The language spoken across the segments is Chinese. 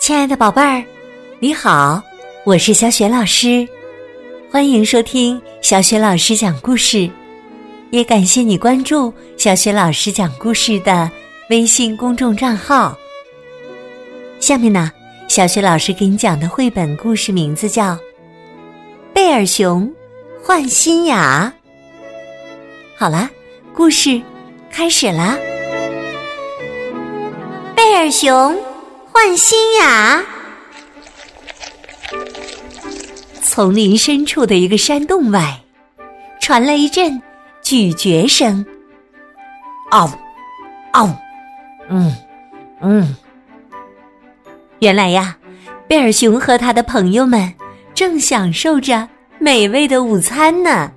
亲爱的宝贝儿，你好，我是小雪老师，欢迎收听小雪老师讲故事，也感谢你关注小雪老师讲故事的微信公众账号。下面呢，小雪老师给你讲的绘本故事名字叫《贝尔熊换新牙》。好了，故事开始啦，贝尔熊。换新牙。丛林深处的一个山洞外，传来一阵咀嚼声。嗷，嗷，嗯，嗯。原来呀，贝尔熊和他的朋友们正享受着美味的午餐呢。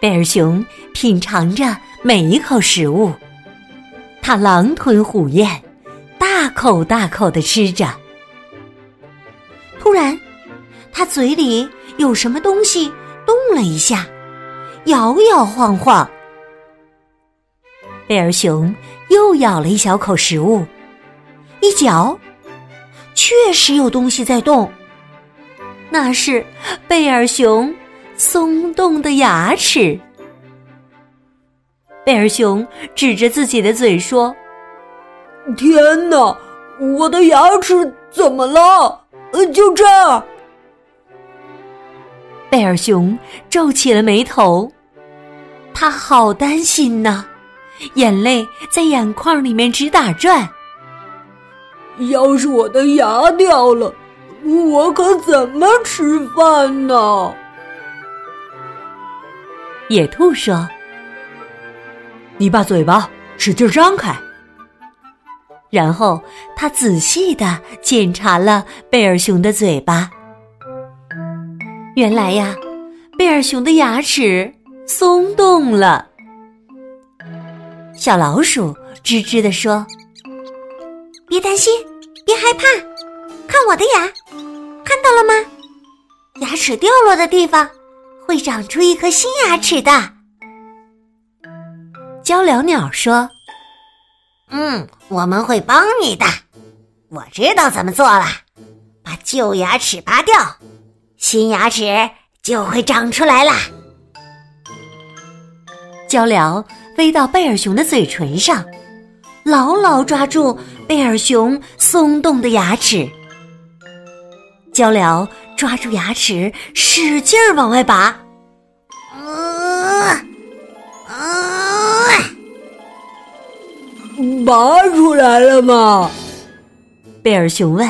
贝尔熊品尝着每一口食物，他狼吞虎咽。大口大口的吃着，突然，他嘴里有什么东西动了一下，摇摇晃晃。贝尔熊又咬了一小口食物，一嚼，确实有东西在动，那是贝尔熊松动的牙齿。贝尔熊指着自己的嘴说。天哪，我的牙齿怎么了？呃，就这儿。贝尔熊皱起了眉头，他好担心呐，眼泪在眼眶里面直打转。要是我的牙掉了，我可怎么吃饭呢？野兔说：“你把嘴巴使劲张开。”然后他仔细的检查了贝尔熊的嘴巴。原来呀，贝尔熊的牙齿松动了。小老鼠吱吱的说：“别担心，别害怕，看我的牙，看到了吗？牙齿掉落的地方会长出一颗新牙齿的。”鹪鹩鸟说。嗯，我们会帮你的。我知道怎么做了，把旧牙齿拔掉，新牙齿就会长出来啦。鹪鹩飞到贝尔熊的嘴唇上，牢牢抓住贝尔熊松动的牙齿。鹪鹩抓住牙齿，使劲儿往外拔。拔出来了吗？贝尔熊问。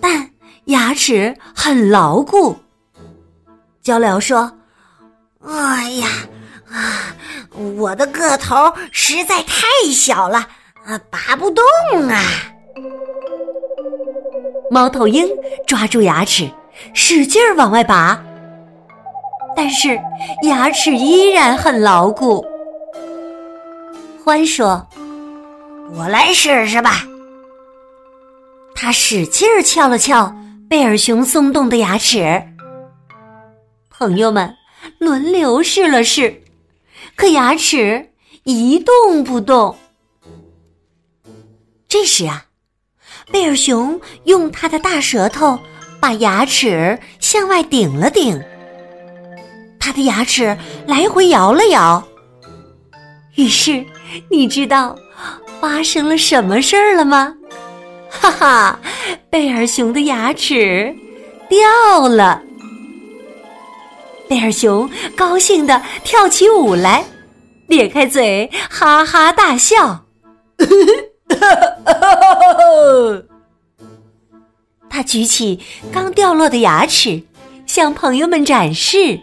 但牙齿很牢固。鹪鹩说：“哎呀，啊，我的个头实在太小了，啊，拔不动啊。”猫头鹰抓住牙齿，使劲儿往外拔，但是牙齿依然很牢固。獾说。我来试试吧。他使劲儿撬了撬贝尔熊松动的牙齿。朋友们轮流试了试，可牙齿一动不动。这时啊，贝尔熊用他的大舌头把牙齿向外顶了顶，他的牙齿来回摇了摇。于是，你知道。发生了什么事儿了吗？哈哈，贝尔熊的牙齿掉了。贝尔熊高兴的跳起舞来，咧开嘴哈哈大笑。他举起刚掉落的牙齿，向朋友们展示。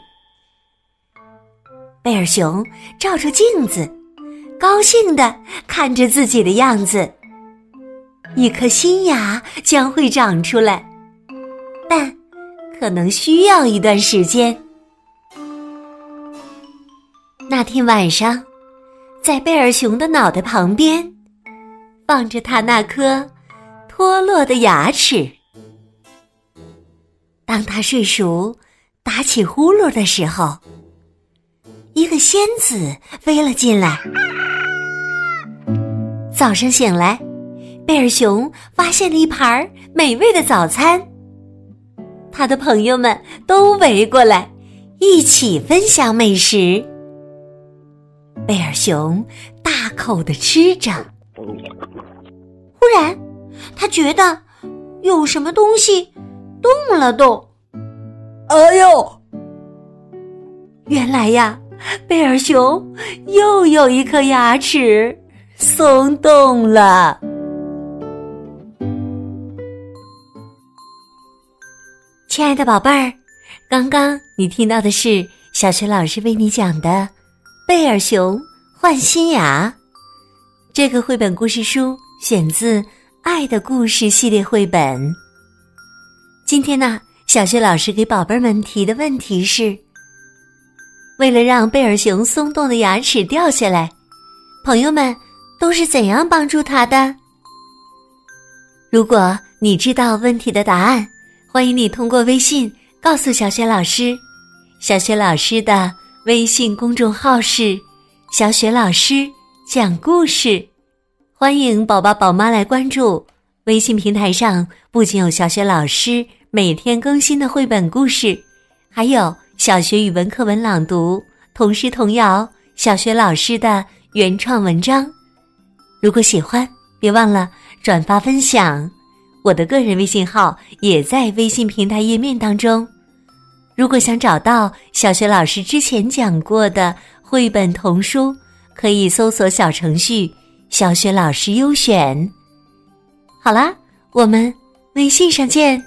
贝尔熊照着镜子。高兴的看着自己的样子，一颗新牙将会长出来，但可能需要一段时间。那天晚上，在贝尔熊的脑袋旁边，放着他那颗脱落的牙齿。当他睡熟、打起呼噜的时候，一个仙子飞了进来。早上醒来，贝尔熊发现了一盘美味的早餐。他的朋友们都围过来，一起分享美食。贝尔熊大口的吃着，忽然，他觉得有什么东西动了动。哎呦！原来呀，贝尔熊又有一颗牙齿松动了。亲爱的宝贝儿，刚刚你听到的是小学老师为你讲的《贝尔熊换新牙》这个绘本故事书，选自《爱的故事》系列绘本。今天呢，小学老师给宝贝们提的问题是：为了让贝尔熊松动的牙齿掉下来，朋友们都是怎样帮助他的？如果你知道问题的答案。欢迎你通过微信告诉小雪老师，小雪老师的微信公众号是“小雪老师讲故事”，欢迎宝宝宝妈来关注。微信平台上不仅有小雪老师每天更新的绘本故事，还有小学语文课文朗读、童诗童谣、小学老师的原创文章。如果喜欢，别忘了转发分享。我的个人微信号也在微信平台页面当中。如果想找到小学老师之前讲过的绘本童书，可以搜索小程序“小学老师优选”。好啦，我们微信上见。